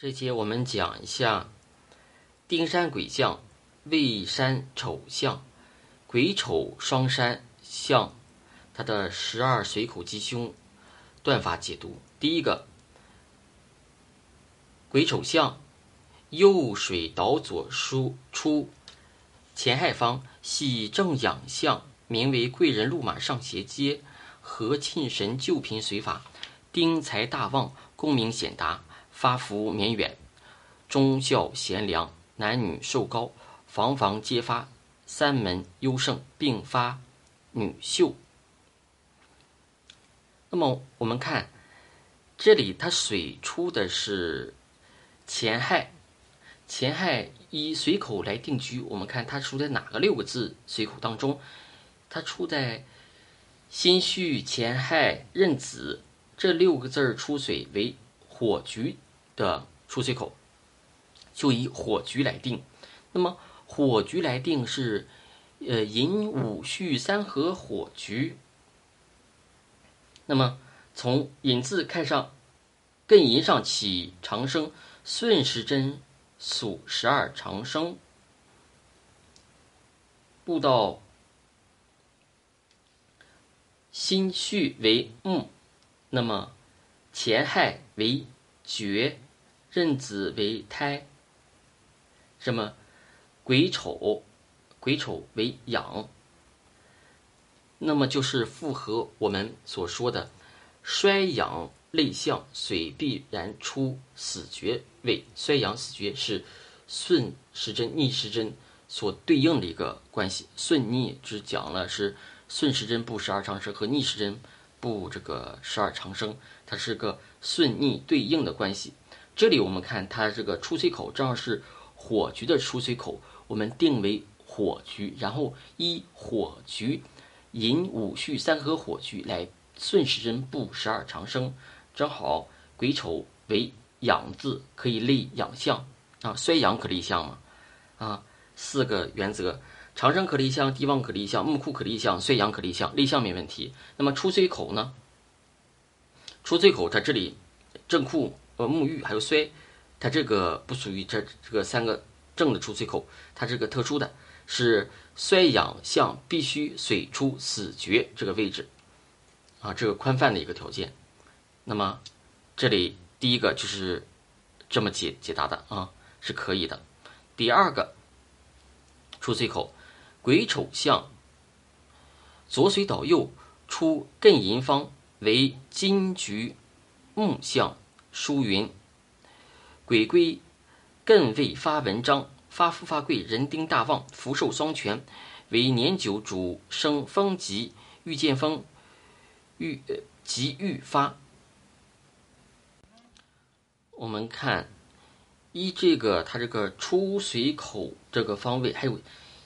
这节我们讲一下丁山癸相、未山丑相、癸丑双山相，它的十二水口吉凶断法解读。第一个，癸丑相，右水导左输出，乾亥方喜正养相，名为贵人路马上斜接，和庆神救贫随法，丁财大旺，功名显达。发福绵远，忠孝贤良，男女寿高，房房皆发，三门优胜，并发女秀。那么我们看这里，它水出的是乾亥，乾亥以水口来定居。我们看它出在哪个六个字水口当中？它出在辛戌、乾亥、壬子这六个字儿出水为火局。的出水口就以火局来定，那么火局来定是，呃寅午戌三合火局。那么从寅字看上，艮寅上起长生，顺时针数十二长生，步到辛戌为木，那么乾亥为绝。壬子为胎，什么癸丑，癸丑为养，那么就是符合我们所说的衰阳内向，水必然出死绝位。衰阳死绝是顺时针逆时针所对应的一个关系。顺逆只讲了是顺时针布十二长生和逆时针布这个十二长生，它是个顺逆对应的关系。这里我们看它这个出水口正好是火局的出水口，我们定为火局，然后依火局寅午戌三合火局来顺时针布十二长生，正好癸丑为养字，可以立养相啊，衰阳可立相嘛啊，四个原则：长生可立相，地旺可立相，木库可立相，衰阳可立相，立相没问题。那么出水口呢？出水口在这里正库。呃，沐浴还有衰，它这个不属于这这个三个正的出水口，它这个特殊的是衰阳相必须水出死绝这个位置，啊，这个宽泛的一个条件。那么这里第一个就是这么解解答的啊，是可以的。第二个出水口癸丑相，左水倒右出艮寅方为金局木相。书云：“鬼归艮未发文章，发富发贵，人丁大旺，福寿双全，为年久主生风吉，遇见风，遇吉遇发。”我们看依这个它这个出水口这个方位，还有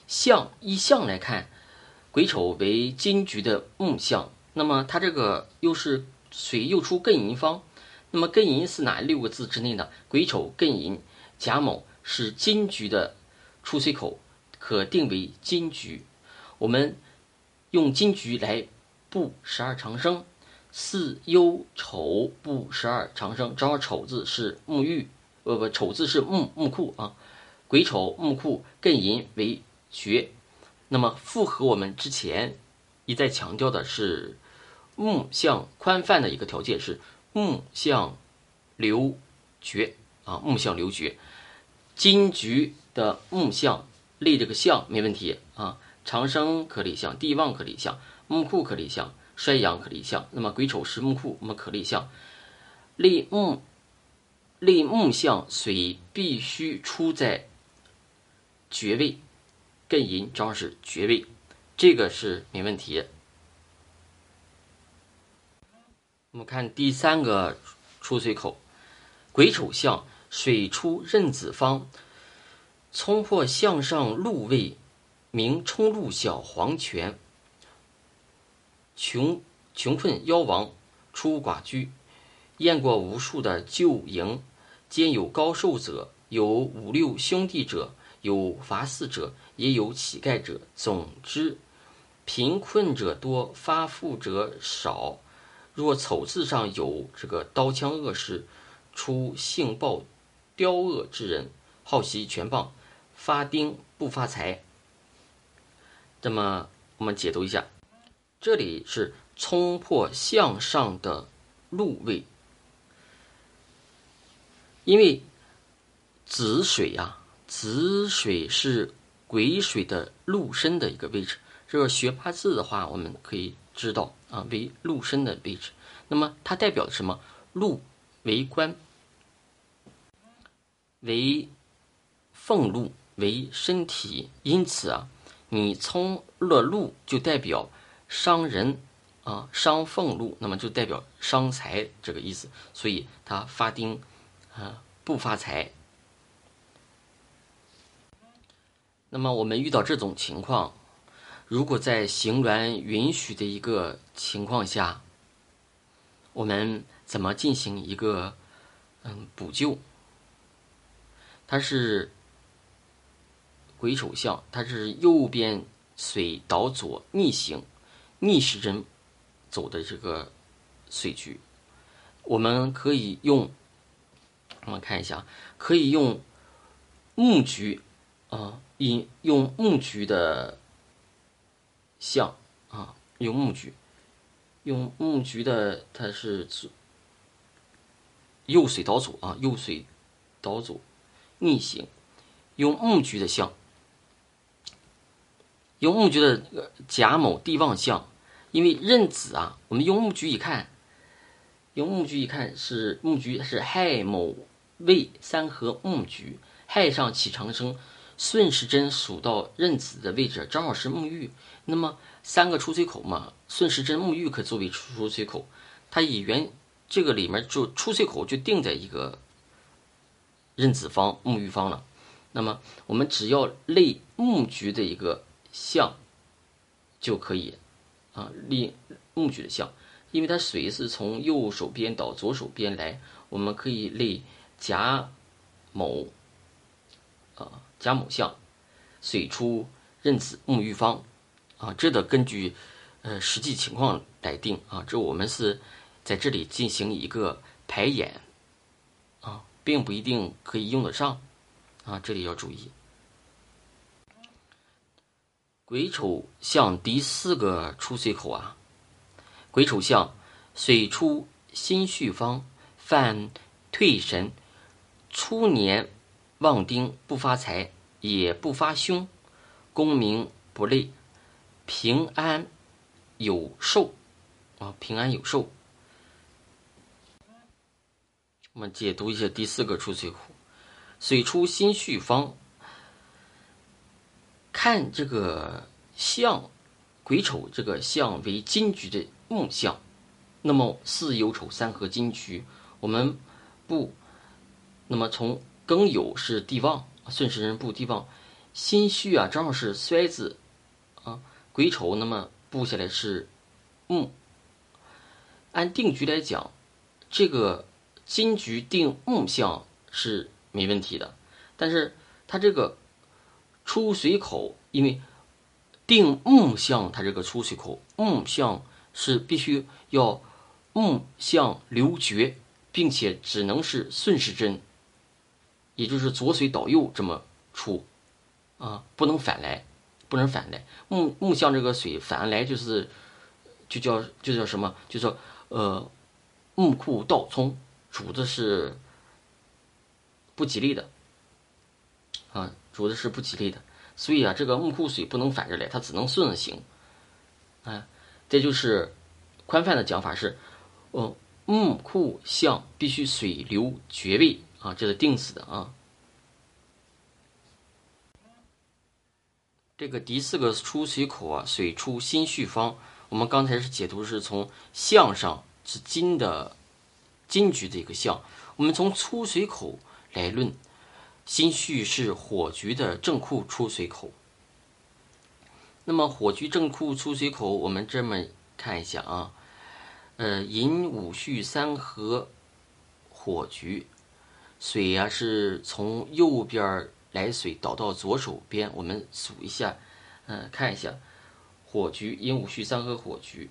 象依象来看，癸丑为金局的木象，那么它这个又是水又出艮寅方。那么艮寅是哪六个字之内呢？癸丑、艮寅、甲卯是金局的出水口，可定为金局。我们用金局来布十二长生，巳酉丑布十二长生，正好丑字是木玉，呃不，丑字是木木库啊。癸丑木库，艮寅为绝。那么符合我们之前一再强调的是木向宽泛的一个条件是。木相流绝啊，木相流绝，金局的木相立这个相没问题啊。长生可立相，地旺可立相，木库可立相，衰阳可立相。那么癸丑是木库，我们可立相。立木立木相，水必须出在绝位，艮寅正好是绝位，这个是没问题。我们看第三个出水口，癸丑相，水出壬子方，冲破向上路位，名冲路小黄泉。穷穷困夭亡，出寡居，验过无数的旧营，兼有高寿者，有五六兄弟者，有伐寺者，也有乞丐者。总之，贫困者多，发富者少。若丑字上有这个刀枪恶事，出性暴刁恶之人，好习拳棒，发丁不发财。那么我们解读一下，这里是冲破向上的禄位，因为子水呀，子水是癸水的禄身的一个位置。这个学八字的话，我们可以知道啊，为禄身的位置。那么它代表的什么？禄为官，为俸禄，为身体。因此啊，你冲了禄，就代表伤人啊，伤俸禄，那么就代表伤财这个意思。所以它发丁啊，不发财。那么我们遇到这种情况。如果在行辕允许的一个情况下，我们怎么进行一个嗯补救？它是癸丑相，它是右边水倒左逆行，逆时针走的这个水局，我们可以用我们看一下，可以用木局啊，引用木局的。象啊，用木局，用木局的它是右水倒左啊，右水倒左逆行，用木局的象，用木局的这个甲某地旺相，因为壬子啊，我们用木局一看，用木局一看是木局是亥卯未三合木局，亥上起长生。顺时针数到壬子的位置，正好是沐浴。那么三个出水口嘛，顺时针沐浴可作为出水口。它以原这个里面就出水口就定在一个壬子方沐浴方了。那么我们只要立木局的一个象就可以啊，立木局的象，因为它水是从右手边到左手边来，我们可以立甲某啊。甲某相，水出壬子沐浴方，啊，这得根据呃实际情况来定啊。这我们是在这里进行一个排演啊，并不一定可以用得上啊，这里要注意。癸丑相第四个出水口啊，癸丑相水出心绪方，犯退神，初年。旺丁不发财，也不发凶，功名不累，平安有寿啊！平安有寿。我们解读一下第四个出水口，水出心绪方。看这个相，癸丑这个相为金局的木相，那么巳酉丑三合金局，我们不，那么从。庚酉是地旺，顺时针布地旺，辛戌啊正好是衰字，啊癸丑那么布下来是木。按定局来讲，这个金局定木相是没问题的，但是它这个出水口，因为定木相，它这个出水口木相是必须要木相留绝，并且只能是顺时针。也就是左水倒右这么出，啊，不能反来，不能反来。木木向这个水反来就是，就叫就叫什么？就说呃，木库倒冲，主的是不吉利的，啊，主的是不吉利的。所以啊，这个木库水不能反着来，它只能顺着行。啊，这就是宽泛的讲法是，呃，木库向必须水流绝位。啊，这是定死的啊！这个第四个出水口啊，水出心绪方。我们刚才是解读是从相上是金的金局的一个相，我们从出水口来论，心绪是火局的正库出水口。那么火局正库出水口，我们这么看一下啊，呃，寅午戌三合火局。水呀，是从右边来水倒到左手边。我们数一下，嗯，看一下火局，寅午戌三合火局。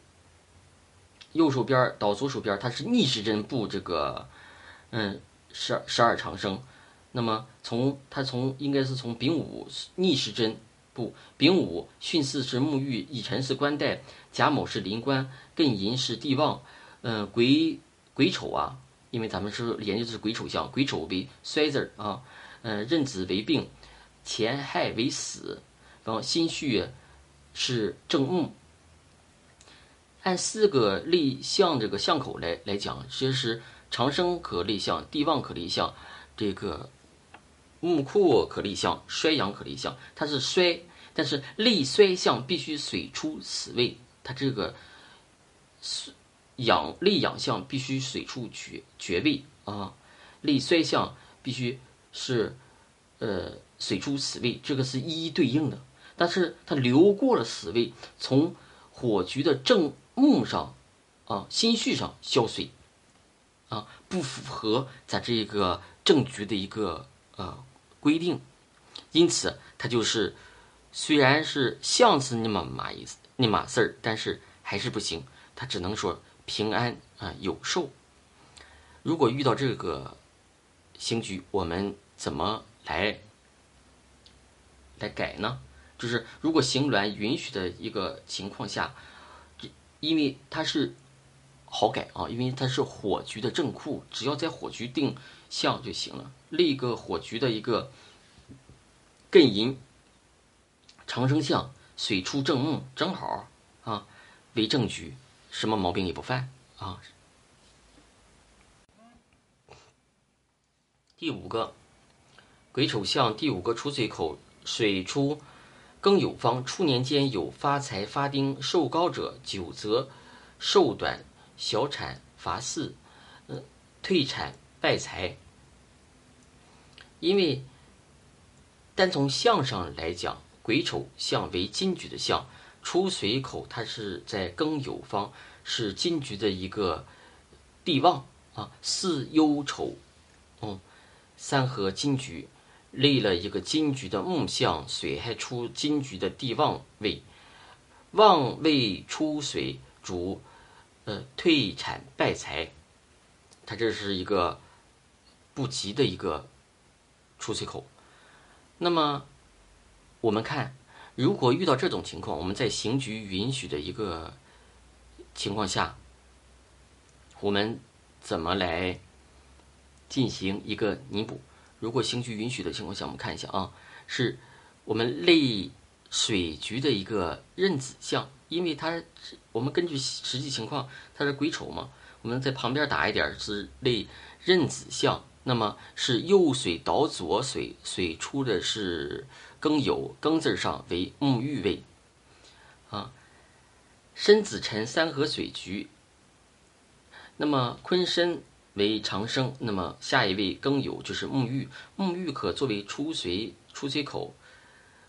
右手边倒左手边，它是逆时针布这个，嗯，十二十二长生，那么从它从应该是从丙午逆时针不，丙午巽四是沐浴，乙辰是官带，甲卯是临官，艮寅是地旺，嗯，癸癸丑啊，因为咱们是研究的是癸丑相，癸丑为衰字儿啊，嗯，壬子为病，乾亥为死，然后辛戌是正木。按四个立相这个相口来来讲，其实长生可立相，地旺可立相，这个木库可立相，衰阳可立相。它是衰，但是立衰相必须水出死位，它这个养立养相必须水出绝绝位啊，立衰相必须是呃水出死位，这个是一一对应的。但是它流过了死位，从火局的正。木上，啊，心绪上消水，啊，不符合咱这个正局的一个呃规定，因此它就是虽然是像是那么码意思那码事儿，但是还是不行，它只能说平安啊有寿。如果遇到这个刑局，我们怎么来来改呢？就是如果行鸾允许的一个情况下。因为它是好改啊，因为它是火局的正库，只要在火局定向就行了。立一个火局的一个艮寅长生相，水出正木，正好啊为正局，什么毛病也不犯啊。第五个癸丑相，第五个出水口，水出。庚酉方初年间有发财发丁寿高者，久则寿短小产乏嗣，嗯，退产败财。因为单从相上来讲，癸丑相为金局的相，出水口它是在庚酉方，是金局的一个地旺啊，巳酉丑，嗯，三合金局。立了一个金局的木相，水还出金局的地旺位，旺位出水主，呃，退产败财，它这是一个不吉的一个出水口。那么我们看，如果遇到这种情况，我们在刑局允许的一个情况下，我们怎么来进行一个弥补？如果刑局允许的情况下，我们看一下啊，是我们立水局的一个壬子相，因为它我们根据实际情况，它是癸丑嘛，我们在旁边打一点是立壬子相，那么是右水倒左水，水出的是庚酉，庚字上为沐浴位啊，申子辰三合水局，那么坤申。为长生，那么下一位庚酉就是沐浴，沐浴可作为出水出水口。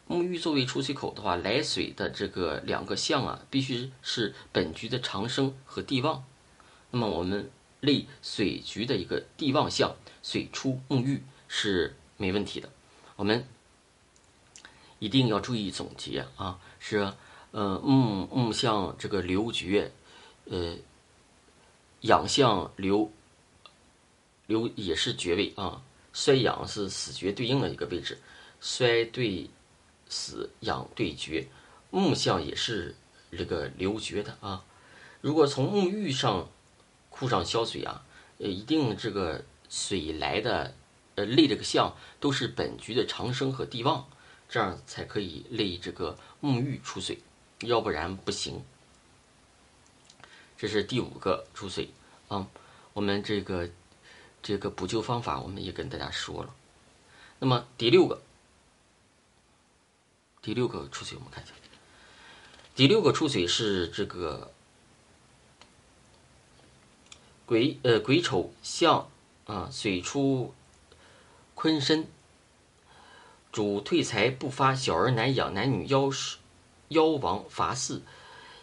沐浴作为出水口的话，来水的这个两个相啊，必须是本局的长生和地旺。那么我们立水局的一个地旺相，水出沐浴是没问题的。我们一定要注意总结啊，是呃木木相这个流绝，呃养相流。流也是绝位啊，衰养是死绝对应的一个位置，衰对死，养对绝，木相也是这个流绝的啊。如果从沐浴上库上消水啊，呃，一定这个水来的呃立这个相都是本局的长生和地旺，这样才可以立这个沐浴出水，要不然不行。这是第五个出水啊，我们这个。这个补救方法我们也跟大家说了，那么第六个，第六个出水我们看一下，第六个出水是这个癸呃癸丑相啊水出坤申，主退财不发，小儿难养，男女妖妖王伐四，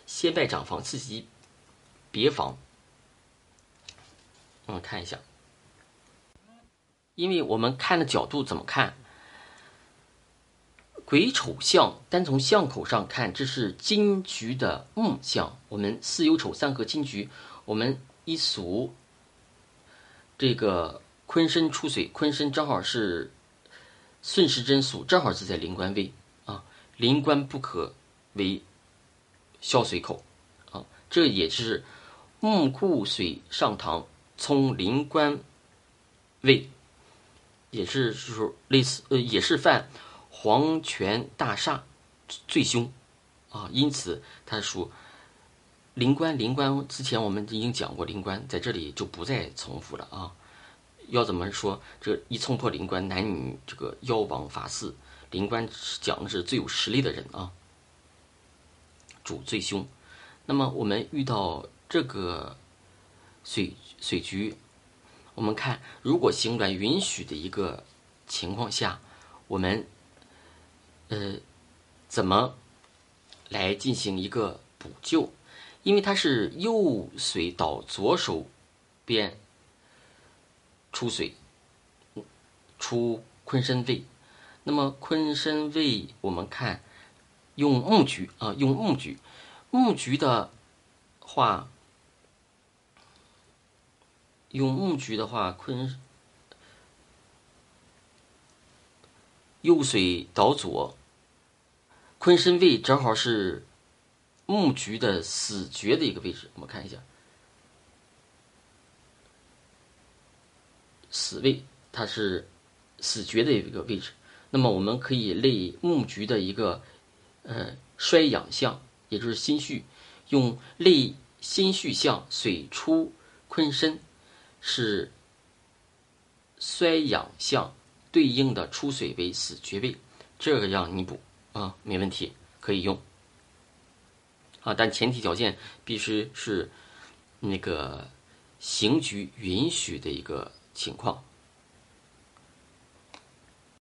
先拜长房，次及别房。我们看一下。因为我们看的角度怎么看？癸丑相，单从相口上看，这是金局的木相。我们巳酉丑三合金局，我们一数这个坤身出水，坤身正好是顺时针数，正好是在临官位啊。临官不可为消水口啊，这也是木库水上堂，冲临官位，也是说类似呃，也是犯黄泉大厦最凶啊。因此，它属临官。临官之前我们已经讲过，临官在这里就不再重复了啊。要怎么说？这一冲破灵官，男女这个妖王法事，灵官讲的是最有实力的人啊，主最凶。那么我们遇到这个水水局，我们看如果行转允许的一个情况下，我们呃怎么来进行一个补救？因为它是右水到左手边。出水，出坤身位，那么坤身位，我们看用木局啊，用木局，木局的话，用木局的话，坤右水倒左，坤身位正好是木局的死绝的一个位置，我们看一下。死位，它是死绝的一个位置。那么我们可以类木局的一个呃衰养相，也就是心绪，用类心绪相水出坤身，是衰养相对应的出水为死绝位，这个样弥补啊，没问题，可以用。啊，但前提条件必须是那个行局允许的一个。情况。